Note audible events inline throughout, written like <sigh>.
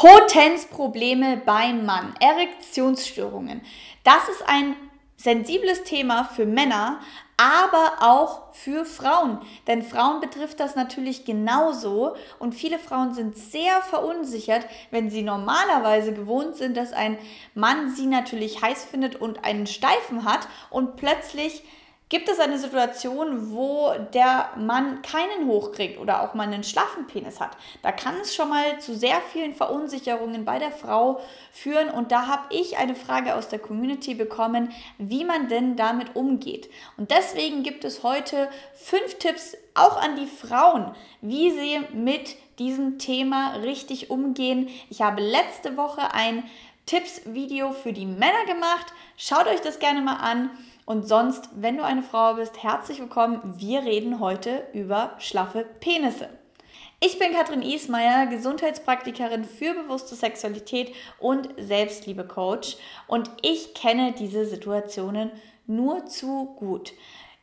Potenzprobleme beim Mann, Erektionsstörungen. Das ist ein sensibles Thema für Männer, aber auch für Frauen. Denn Frauen betrifft das natürlich genauso und viele Frauen sind sehr verunsichert, wenn sie normalerweise gewohnt sind, dass ein Mann sie natürlich heiß findet und einen Steifen hat und plötzlich Gibt es eine Situation, wo der Mann keinen hochkriegt oder auch mal einen schlaffen Penis hat? Da kann es schon mal zu sehr vielen Verunsicherungen bei der Frau führen. Und da habe ich eine Frage aus der Community bekommen, wie man denn damit umgeht. Und deswegen gibt es heute fünf Tipps auch an die Frauen, wie sie mit diesem Thema richtig umgehen. Ich habe letzte Woche ein Tipps-Video für die Männer gemacht. Schaut euch das gerne mal an. Und sonst, wenn du eine Frau bist, herzlich willkommen. Wir reden heute über schlaffe Penisse. Ich bin Katrin Ismaier, Gesundheitspraktikerin für bewusste Sexualität und Selbstliebe-Coach und ich kenne diese Situationen nur zu gut.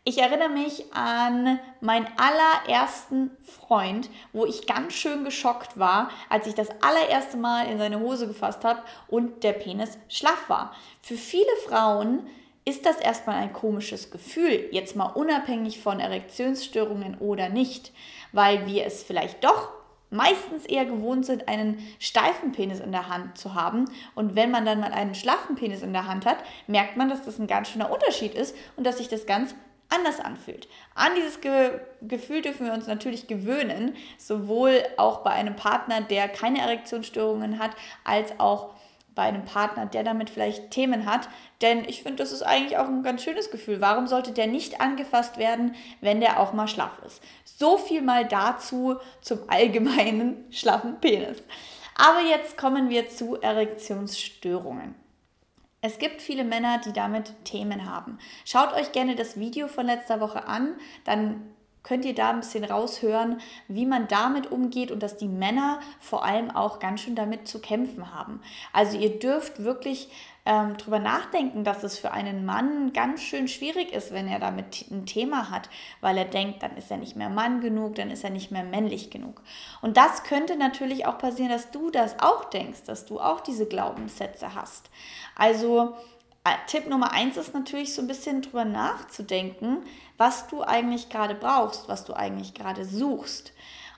Ich erinnere mich an meinen allerersten Freund, wo ich ganz schön geschockt war, als ich das allererste Mal in seine Hose gefasst habe und der Penis schlaff war. Für viele Frauen ist das erstmal ein komisches Gefühl, jetzt mal unabhängig von Erektionsstörungen oder nicht, weil wir es vielleicht doch meistens eher gewohnt sind, einen steifen Penis in der Hand zu haben. Und wenn man dann mal einen schlaffen Penis in der Hand hat, merkt man, dass das ein ganz schöner Unterschied ist und dass sich das ganz anders anfühlt. An dieses Ge Gefühl dürfen wir uns natürlich gewöhnen, sowohl auch bei einem Partner, der keine Erektionsstörungen hat, als auch bei einem Partner, der damit vielleicht Themen hat. Denn ich finde, das ist eigentlich auch ein ganz schönes Gefühl. Warum sollte der nicht angefasst werden, wenn der auch mal schlaff ist? So viel mal dazu zum allgemeinen <laughs> schlaffen Penis. Aber jetzt kommen wir zu Erektionsstörungen. Es gibt viele Männer, die damit Themen haben. Schaut euch gerne das Video von letzter Woche an, dann könnt ihr da ein bisschen raushören, wie man damit umgeht und dass die Männer vor allem auch ganz schön damit zu kämpfen haben. Also ihr dürft wirklich ähm, drüber nachdenken, dass es für einen Mann ganz schön schwierig ist, wenn er damit ein Thema hat, weil er denkt, dann ist er nicht mehr Mann genug, dann ist er nicht mehr männlich genug. Und das könnte natürlich auch passieren, dass du das auch denkst, dass du auch diese Glaubenssätze hast. Also äh, Tipp Nummer eins ist natürlich so ein bisschen drüber nachzudenken, was du eigentlich gerade brauchst, was du eigentlich gerade suchst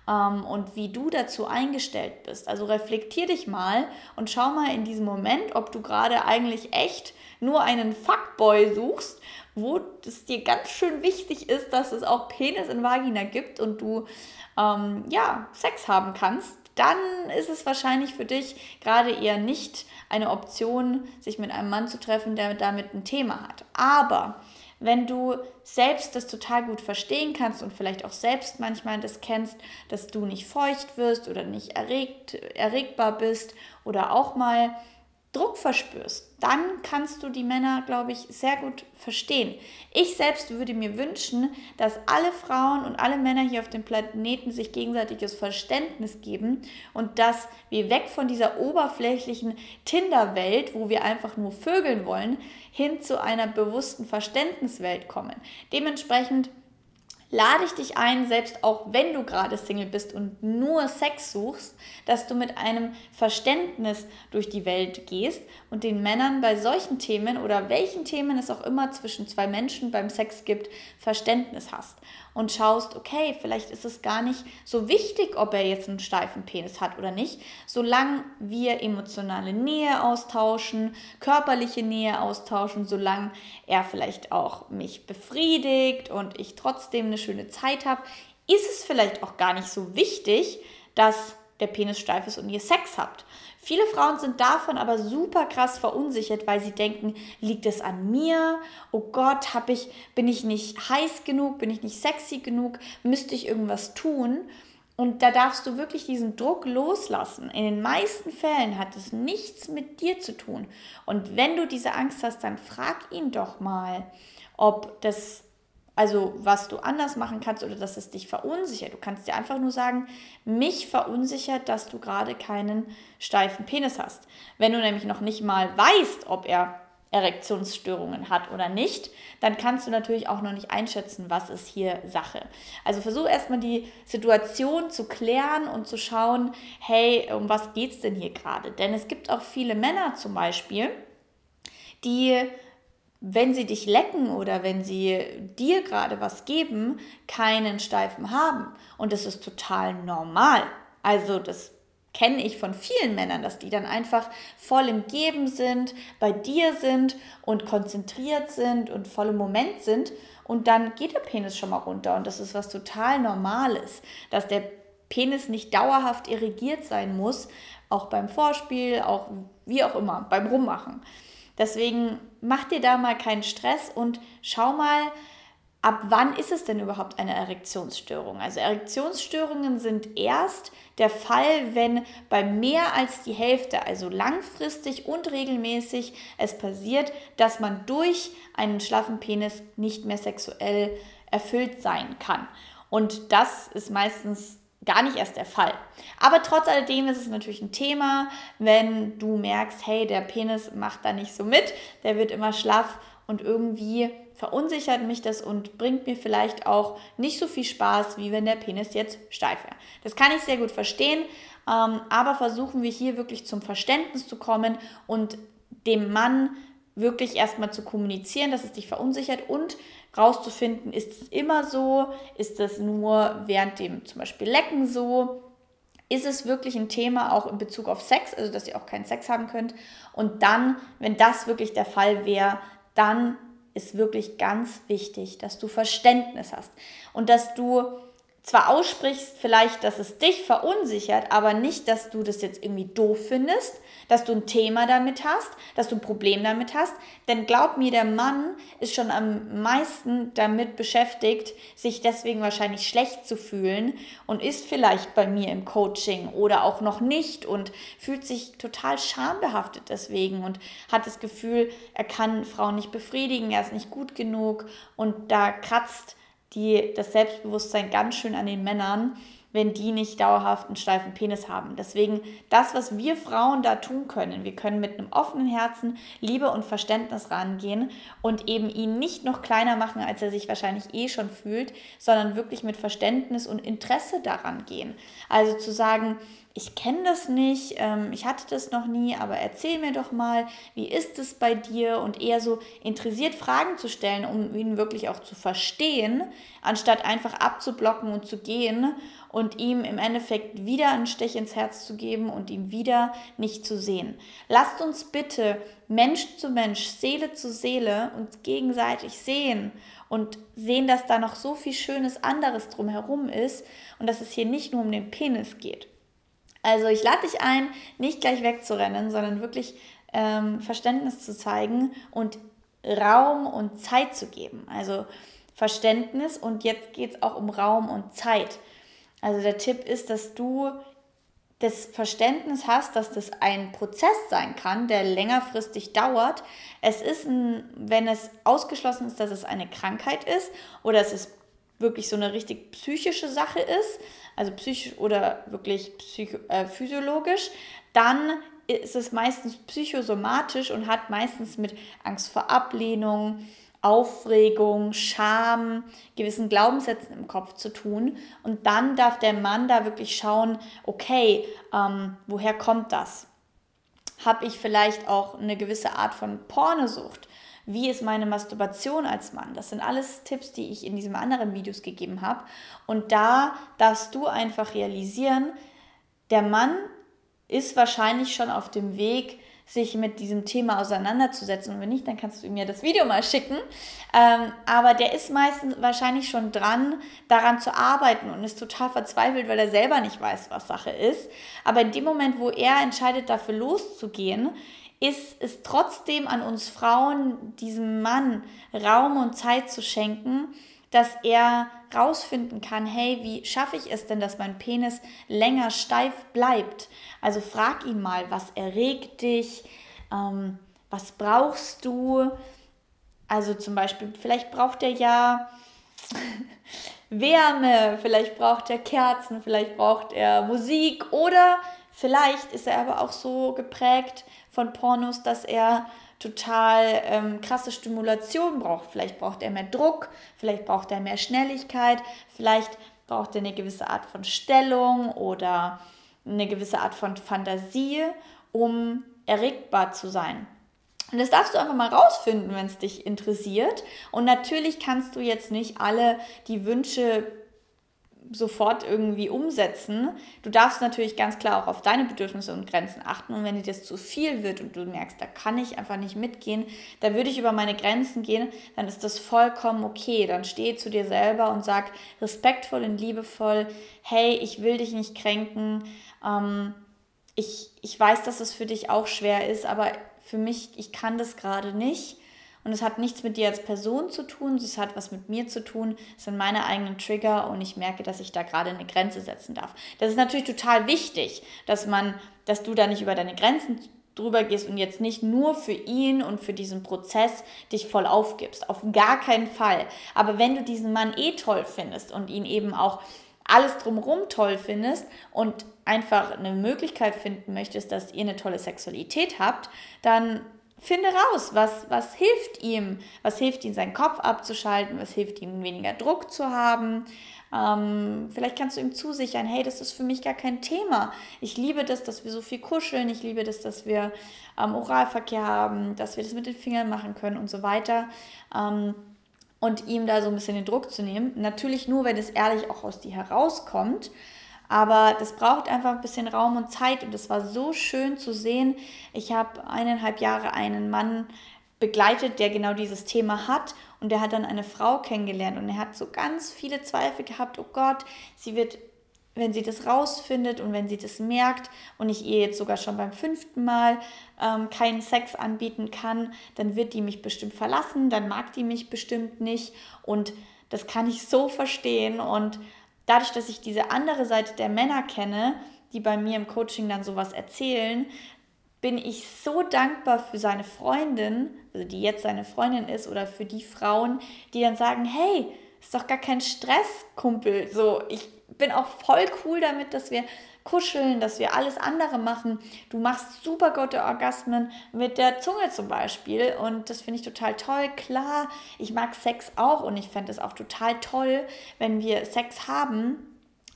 ähm, und wie du dazu eingestellt bist. Also reflektier dich mal und schau mal in diesem Moment, ob du gerade eigentlich echt nur einen Fuckboy suchst, wo es dir ganz schön wichtig ist, dass es auch Penis in Vagina gibt und du ähm, ja Sex haben kannst. Dann ist es wahrscheinlich für dich gerade eher nicht eine Option, sich mit einem Mann zu treffen, der damit ein Thema hat. Aber wenn du selbst das total gut verstehen kannst und vielleicht auch selbst manchmal das kennst, dass du nicht feucht wirst oder nicht erregt, erregbar bist oder auch mal Druck verspürst, dann kannst du die Männer, glaube ich, sehr gut verstehen. Ich selbst würde mir wünschen, dass alle Frauen und alle Männer hier auf dem Planeten sich gegenseitiges Verständnis geben und dass wir weg von dieser oberflächlichen Tinder-Welt, wo wir einfach nur vögeln wollen, hin zu einer bewussten Verständniswelt kommen. Dementsprechend lade ich dich ein, selbst auch wenn du gerade Single bist und nur Sex suchst, dass du mit einem Verständnis durch die Welt gehst und den Männern bei solchen Themen oder welchen Themen es auch immer zwischen zwei Menschen beim Sex gibt, Verständnis hast und schaust, okay, vielleicht ist es gar nicht so wichtig, ob er jetzt einen steifen Penis hat oder nicht, solange wir emotionale Nähe austauschen, körperliche Nähe austauschen, solange er vielleicht auch mich befriedigt und ich trotzdem eine schöne Zeit habe, ist es vielleicht auch gar nicht so wichtig, dass der Penis steif ist und ihr Sex habt. Viele Frauen sind davon aber super krass verunsichert, weil sie denken, liegt es an mir? Oh Gott, hab ich, bin ich nicht heiß genug? Bin ich nicht sexy genug? Müsste ich irgendwas tun? Und da darfst du wirklich diesen Druck loslassen. In den meisten Fällen hat es nichts mit dir zu tun. Und wenn du diese Angst hast, dann frag ihn doch mal, ob das also was du anders machen kannst oder dass es dich verunsichert. Du kannst dir einfach nur sagen, mich verunsichert, dass du gerade keinen steifen Penis hast. Wenn du nämlich noch nicht mal weißt, ob er Erektionsstörungen hat oder nicht, dann kannst du natürlich auch noch nicht einschätzen, was ist hier Sache. Also versuch erstmal die Situation zu klären und zu schauen, hey, um was geht es denn hier gerade? Denn es gibt auch viele Männer zum Beispiel, die wenn sie dich lecken oder wenn sie dir gerade was geben, keinen Steifen haben. Und das ist total normal. Also das kenne ich von vielen Männern, dass die dann einfach voll im Geben sind, bei dir sind und konzentriert sind und voll im Moment sind. Und dann geht der Penis schon mal runter. Und das ist was total Normales, dass der Penis nicht dauerhaft irrigiert sein muss, auch beim Vorspiel, auch wie auch immer, beim Rummachen. Deswegen mach dir da mal keinen Stress und schau mal, ab wann ist es denn überhaupt eine Erektionsstörung? Also Erektionsstörungen sind erst der Fall, wenn bei mehr als die Hälfte, also langfristig und regelmäßig, es passiert, dass man durch einen schlaffen Penis nicht mehr sexuell erfüllt sein kann. Und das ist meistens gar nicht erst der Fall. Aber trotz alledem ist es natürlich ein Thema, wenn du merkst, hey, der Penis macht da nicht so mit, der wird immer schlaff und irgendwie verunsichert mich das und bringt mir vielleicht auch nicht so viel Spaß, wie wenn der Penis jetzt steif wäre. Das kann ich sehr gut verstehen, ähm, aber versuchen wir hier wirklich zum Verständnis zu kommen und dem Mann wirklich erstmal zu kommunizieren, dass es dich verunsichert und rauszufinden, ist es immer so, ist es nur während dem zum Beispiel Lecken so, ist es wirklich ein Thema auch in Bezug auf Sex, also dass ihr auch keinen Sex haben könnt. Und dann, wenn das wirklich der Fall wäre, dann ist wirklich ganz wichtig, dass du Verständnis hast und dass du zwar aussprichst vielleicht, dass es dich verunsichert, aber nicht, dass du das jetzt irgendwie doof findest, dass du ein Thema damit hast, dass du ein Problem damit hast. Denn glaub mir, der Mann ist schon am meisten damit beschäftigt, sich deswegen wahrscheinlich schlecht zu fühlen und ist vielleicht bei mir im Coaching oder auch noch nicht und fühlt sich total schambehaftet deswegen und hat das Gefühl, er kann Frauen nicht befriedigen, er ist nicht gut genug und da kratzt die das Selbstbewusstsein ganz schön an den Männern, wenn die nicht dauerhaft einen steifen Penis haben. Deswegen das, was wir Frauen da tun können, wir können mit einem offenen Herzen Liebe und Verständnis rangehen und eben ihn nicht noch kleiner machen, als er sich wahrscheinlich eh schon fühlt, sondern wirklich mit Verständnis und Interesse daran gehen. Also zu sagen, ich kenne das nicht, ähm, ich hatte das noch nie, aber erzähl mir doch mal, wie ist es bei dir? Und eher so interessiert Fragen zu stellen, um ihn wirklich auch zu verstehen, anstatt einfach abzublocken und zu gehen und ihm im Endeffekt wieder einen Stich ins Herz zu geben und ihn wieder nicht zu sehen. Lasst uns bitte Mensch zu Mensch, Seele zu Seele uns gegenseitig sehen und sehen, dass da noch so viel Schönes anderes drumherum ist und dass es hier nicht nur um den Penis geht. Also ich lade dich ein, nicht gleich wegzurennen, sondern wirklich ähm, Verständnis zu zeigen und Raum und Zeit zu geben. Also Verständnis und jetzt geht es auch um Raum und Zeit. Also der Tipp ist, dass du das Verständnis hast, dass das ein Prozess sein kann, der längerfristig dauert. Es ist, ein, wenn es ausgeschlossen ist, dass es eine Krankheit ist oder es ist wirklich so eine richtig psychische Sache ist, also psychisch oder wirklich psycho, äh, physiologisch, dann ist es meistens psychosomatisch und hat meistens mit Angst vor Ablehnung, Aufregung, Scham, gewissen Glaubenssätzen im Kopf zu tun. Und dann darf der Mann da wirklich schauen, okay, ähm, woher kommt das? Habe ich vielleicht auch eine gewisse Art von Pornosucht? Wie ist meine Masturbation als Mann? Das sind alles Tipps, die ich in diesen anderen Videos gegeben habe. Und da darfst du einfach realisieren, der Mann ist wahrscheinlich schon auf dem Weg, sich mit diesem Thema auseinanderzusetzen. Und wenn nicht, dann kannst du mir das Video mal schicken. Ähm, aber der ist meistens wahrscheinlich schon dran, daran zu arbeiten und ist total verzweifelt, weil er selber nicht weiß, was Sache ist. Aber in dem Moment, wo er entscheidet, dafür loszugehen, ist es trotzdem an uns Frauen, diesem Mann Raum und Zeit zu schenken, dass er rausfinden kann, hey, wie schaffe ich es denn, dass mein Penis länger steif bleibt? Also frag ihn mal, was erregt dich, ähm, was brauchst du? Also zum Beispiel, vielleicht braucht er ja <laughs> Wärme, vielleicht braucht er Kerzen, vielleicht braucht er Musik oder vielleicht ist er aber auch so geprägt von Pornos, dass er total ähm, krasse Stimulation braucht. Vielleicht braucht er mehr Druck, vielleicht braucht er mehr Schnelligkeit, vielleicht braucht er eine gewisse Art von Stellung oder eine gewisse Art von Fantasie, um erregbar zu sein. Und das darfst du einfach mal rausfinden, wenn es dich interessiert. Und natürlich kannst du jetzt nicht alle die Wünsche sofort irgendwie umsetzen. Du darfst natürlich ganz klar auch auf deine Bedürfnisse und Grenzen achten. Und wenn dir das zu viel wird und du merkst, da kann ich einfach nicht mitgehen, da würde ich über meine Grenzen gehen, dann ist das vollkommen okay. Dann steh zu dir selber und sag respektvoll und liebevoll, hey, ich will dich nicht kränken. Ähm, ich, ich weiß, dass es für dich auch schwer ist, aber für mich, ich kann das gerade nicht. Und es hat nichts mit dir als Person zu tun, es hat was mit mir zu tun. Es sind meine eigenen Trigger und ich merke, dass ich da gerade eine Grenze setzen darf. Das ist natürlich total wichtig, dass man, dass du da nicht über deine Grenzen drüber gehst und jetzt nicht nur für ihn und für diesen Prozess dich voll aufgibst. Auf gar keinen Fall. Aber wenn du diesen Mann eh toll findest und ihn eben auch alles drumherum toll findest und einfach eine Möglichkeit finden möchtest, dass ihr eine tolle Sexualität habt, dann finde raus, was, was hilft ihm, was hilft ihm, seinen Kopf abzuschalten, was hilft ihm, weniger Druck zu haben. Ähm, vielleicht kannst du ihm zusichern, hey, das ist für mich gar kein Thema. Ich liebe das, dass wir so viel kuscheln, ich liebe das, dass wir ähm, Oralverkehr haben, dass wir das mit den Fingern machen können und so weiter. Ähm, und ihm da so ein bisschen den Druck zu nehmen. Natürlich nur, wenn es ehrlich auch aus dir herauskommt. Aber das braucht einfach ein bisschen Raum und Zeit und es war so schön zu sehen. Ich habe eineinhalb Jahre einen Mann begleitet, der genau dieses Thema hat und der hat dann eine Frau kennengelernt und er hat so ganz viele Zweifel gehabt, oh Gott, sie wird, wenn sie das rausfindet und wenn sie das merkt und ich ihr jetzt sogar schon beim fünften Mal ähm, keinen Sex anbieten kann, dann wird die mich bestimmt verlassen, dann mag die mich bestimmt nicht und das kann ich so verstehen und dadurch, dass ich diese andere Seite der Männer kenne, die bei mir im Coaching dann sowas erzählen, bin ich so dankbar für seine Freundin, also die jetzt seine Freundin ist, oder für die Frauen, die dann sagen, hey, ist doch gar kein Stress, Kumpel. So, ich bin auch voll cool damit, dass wir kuscheln, dass wir alles andere machen. Du machst super gute Orgasmen mit der Zunge zum Beispiel und das finde ich total toll. Klar, ich mag Sex auch und ich fände es auch total toll, wenn wir Sex haben.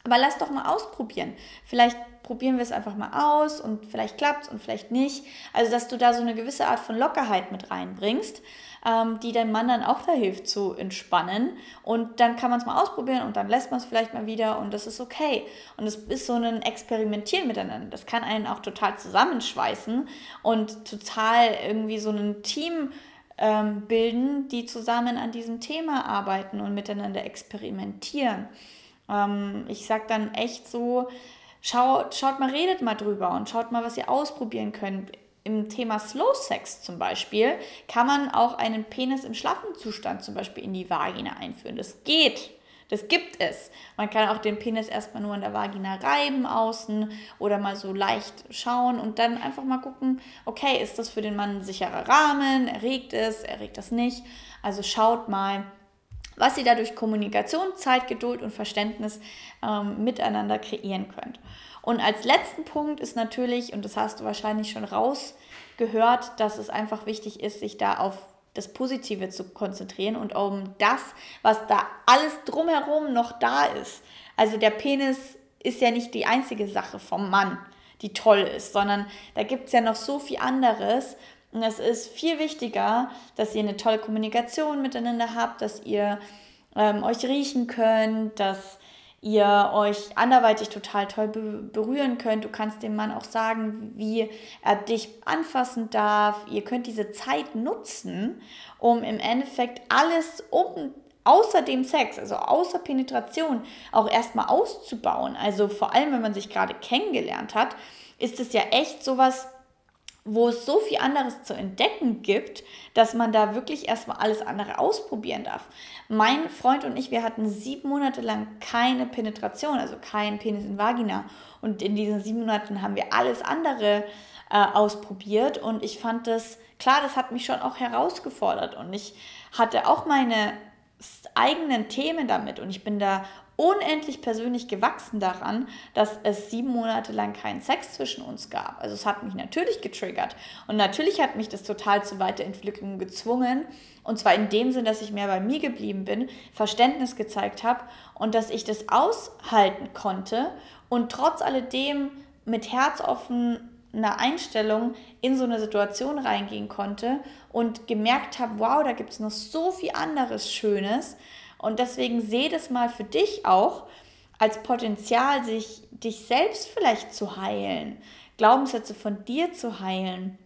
Aber lass doch mal ausprobieren. Vielleicht probieren wir es einfach mal aus und vielleicht klappt es und vielleicht nicht. Also, dass du da so eine gewisse Art von Lockerheit mit reinbringst ähm, die deinem Mann dann auch da hilft zu entspannen. Und dann kann man es mal ausprobieren und dann lässt man es vielleicht mal wieder und das ist okay. Und es ist so ein Experimentieren miteinander. Das kann einen auch total zusammenschweißen und total irgendwie so ein Team ähm, bilden, die zusammen an diesem Thema arbeiten und miteinander experimentieren. Ähm, ich sage dann echt so, schaut, schaut mal, redet mal drüber und schaut mal, was ihr ausprobieren könnt im Thema Slow Sex zum Beispiel kann man auch einen Penis im schlaffen Zustand zum Beispiel in die Vagina einführen. Das geht. Das gibt es. Man kann auch den Penis erstmal nur in der Vagina reiben außen oder mal so leicht schauen und dann einfach mal gucken, okay, ist das für den Mann ein sicherer Rahmen? Erregt es? Erregt das nicht? Also schaut mal, was ihr dadurch Kommunikation, Zeit, Geduld und Verständnis ähm, miteinander kreieren könnt. Und als letzten Punkt ist natürlich, und das hast du wahrscheinlich schon rausgehört, dass es einfach wichtig ist, sich da auf das Positive zu konzentrieren und um das, was da alles drumherum noch da ist. Also der Penis ist ja nicht die einzige Sache vom Mann, die toll ist, sondern da gibt es ja noch so viel anderes. Und es ist viel wichtiger, dass ihr eine tolle Kommunikation miteinander habt, dass ihr ähm, euch riechen könnt, dass ihr euch anderweitig total toll berühren könnt. Du kannst dem Mann auch sagen, wie er dich anfassen darf. Ihr könnt diese Zeit nutzen, um im Endeffekt alles um außer dem Sex, also außer Penetration, auch erstmal auszubauen. Also vor allem, wenn man sich gerade kennengelernt hat, ist es ja echt sowas, wo es so viel anderes zu entdecken gibt, dass man da wirklich erstmal alles andere ausprobieren darf. Mein Freund und ich, wir hatten sieben Monate lang keine Penetration, also kein Penis in Vagina. Und in diesen sieben Monaten haben wir alles andere äh, ausprobiert. Und ich fand das, klar, das hat mich schon auch herausgefordert. Und ich hatte auch meine eigenen Themen damit und ich bin da unendlich persönlich gewachsen daran, dass es sieben Monate lang keinen Sex zwischen uns gab. Also es hat mich natürlich getriggert und natürlich hat mich das total zur Weiterentwicklung gezwungen. Und zwar in dem Sinn, dass ich mehr bei mir geblieben bin, Verständnis gezeigt habe und dass ich das aushalten konnte und trotz alledem mit herzoffener Einstellung in so eine Situation reingehen konnte und gemerkt habe, wow, da gibt es noch so viel anderes Schönes und deswegen sehe das mal für dich auch als Potenzial, sich dich selbst vielleicht zu heilen, Glaubenssätze von dir zu heilen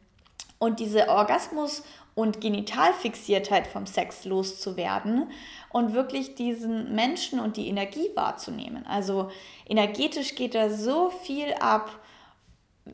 und diese Orgasmus- und Genitalfixiertheit vom Sex loszuwerden und wirklich diesen Menschen und die Energie wahrzunehmen. Also energetisch geht da so viel ab,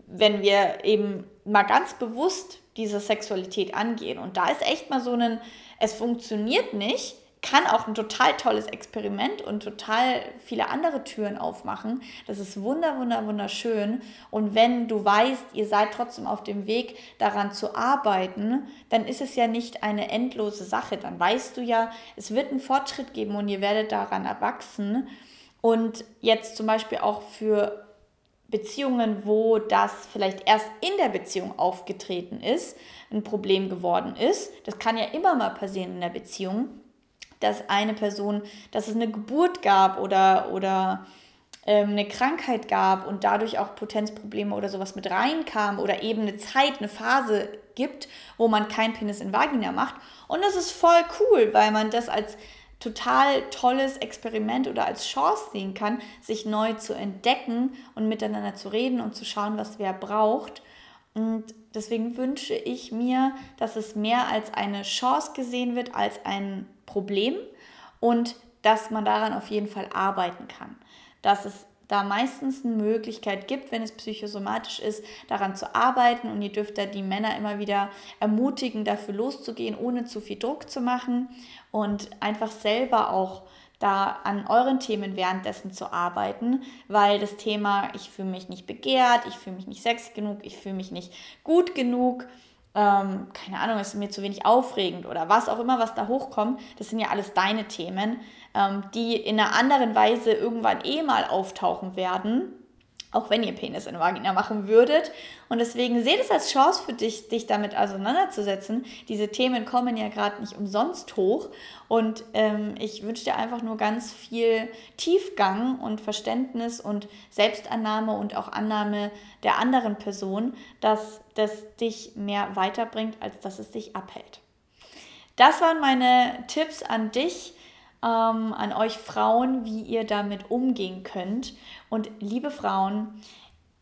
wenn wir eben mal ganz bewusst diese Sexualität angehen. Und da ist echt mal so ein, es funktioniert nicht, kann auch ein total tolles Experiment und total viele andere Türen aufmachen. Das ist wunder, wunder, wunderschön. Und wenn du weißt, ihr seid trotzdem auf dem Weg, daran zu arbeiten, dann ist es ja nicht eine endlose Sache. Dann weißt du ja, es wird einen Fortschritt geben und ihr werdet daran erwachsen. Und jetzt zum Beispiel auch für Beziehungen, wo das vielleicht erst in der Beziehung aufgetreten ist, ein Problem geworden ist. Das kann ja immer mal passieren in der Beziehung dass eine Person, dass es eine Geburt gab oder, oder ähm, eine Krankheit gab und dadurch auch Potenzprobleme oder sowas mit reinkam oder eben eine Zeit, eine Phase gibt, wo man kein Penis in Vagina macht. Und das ist voll cool, weil man das als total tolles Experiment oder als Chance sehen kann, sich neu zu entdecken und miteinander zu reden und zu schauen, was wer braucht. Und deswegen wünsche ich mir, dass es mehr als eine Chance gesehen wird, als ein Problem und dass man daran auf jeden Fall arbeiten kann. Dass es da meistens eine Möglichkeit gibt, wenn es psychosomatisch ist, daran zu arbeiten und ihr dürft da die Männer immer wieder ermutigen, dafür loszugehen, ohne zu viel Druck zu machen und einfach selber auch da an euren Themen währenddessen zu arbeiten, weil das Thema, ich fühle mich nicht begehrt, ich fühle mich nicht sexy genug, ich fühle mich nicht gut genug, ähm, keine Ahnung, ist mir zu wenig aufregend oder was auch immer, was da hochkommt, das sind ja alles deine Themen, ähm, die in einer anderen Weise irgendwann eh mal auftauchen werden auch wenn ihr Penis in Vagina machen würdet. Und deswegen seht es als Chance für dich, dich damit auseinanderzusetzen. Diese Themen kommen ja gerade nicht umsonst hoch. Und ähm, ich wünsche dir einfach nur ganz viel Tiefgang und Verständnis und Selbstannahme und auch Annahme der anderen Person, dass das dich mehr weiterbringt, als dass es dich abhält. Das waren meine Tipps an dich ähm, an euch Frauen, wie ihr damit umgehen könnt. Und liebe Frauen,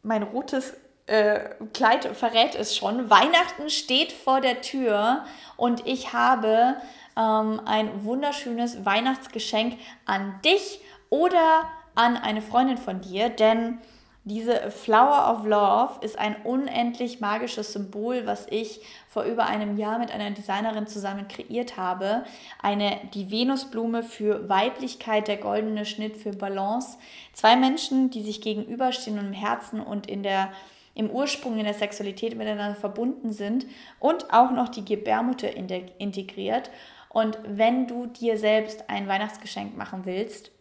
mein rotes äh, Kleid verrät es schon. Weihnachten steht vor der Tür und ich habe ähm, ein wunderschönes Weihnachtsgeschenk an dich oder an eine Freundin von dir, denn diese Flower of Love ist ein unendlich magisches Symbol, was ich vor über einem Jahr mit einer Designerin zusammen kreiert habe. Eine, die Venusblume für Weiblichkeit, der goldene Schnitt für Balance. Zwei Menschen, die sich gegenüberstehen und im Herzen und in der, im Ursprung in der Sexualität miteinander verbunden sind und auch noch die Gebärmutter integriert. Und wenn du dir selbst ein Weihnachtsgeschenk machen willst,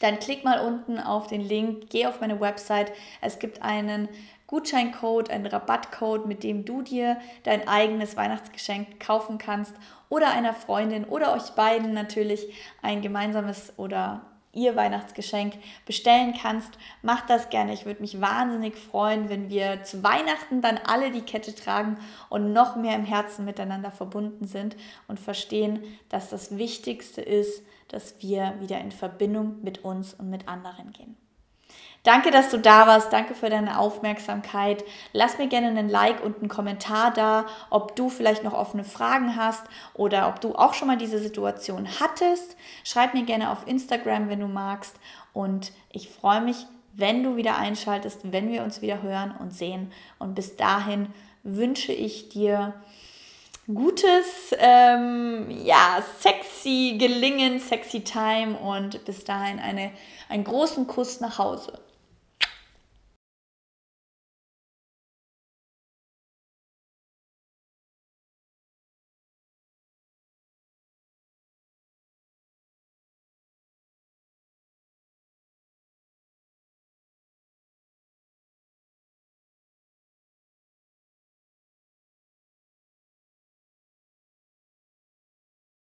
dann klick mal unten auf den Link, geh auf meine Website. Es gibt einen Gutscheincode, einen Rabattcode, mit dem du dir dein eigenes Weihnachtsgeschenk kaufen kannst oder einer Freundin oder euch beiden natürlich ein gemeinsames oder ihr Weihnachtsgeschenk bestellen kannst. Mach das gerne. Ich würde mich wahnsinnig freuen, wenn wir zu Weihnachten dann alle die Kette tragen und noch mehr im Herzen miteinander verbunden sind und verstehen, dass das Wichtigste ist, dass wir wieder in Verbindung mit uns und mit anderen gehen. Danke, dass du da warst. Danke für deine Aufmerksamkeit. Lass mir gerne einen Like und einen Kommentar da, ob du vielleicht noch offene Fragen hast oder ob du auch schon mal diese Situation hattest. Schreib mir gerne auf Instagram, wenn du magst. Und ich freue mich, wenn du wieder einschaltest, wenn wir uns wieder hören und sehen. Und bis dahin wünsche ich dir gutes, ähm, ja, sexy Gelingen, sexy Time und bis dahin eine, einen großen Kuss nach Hause.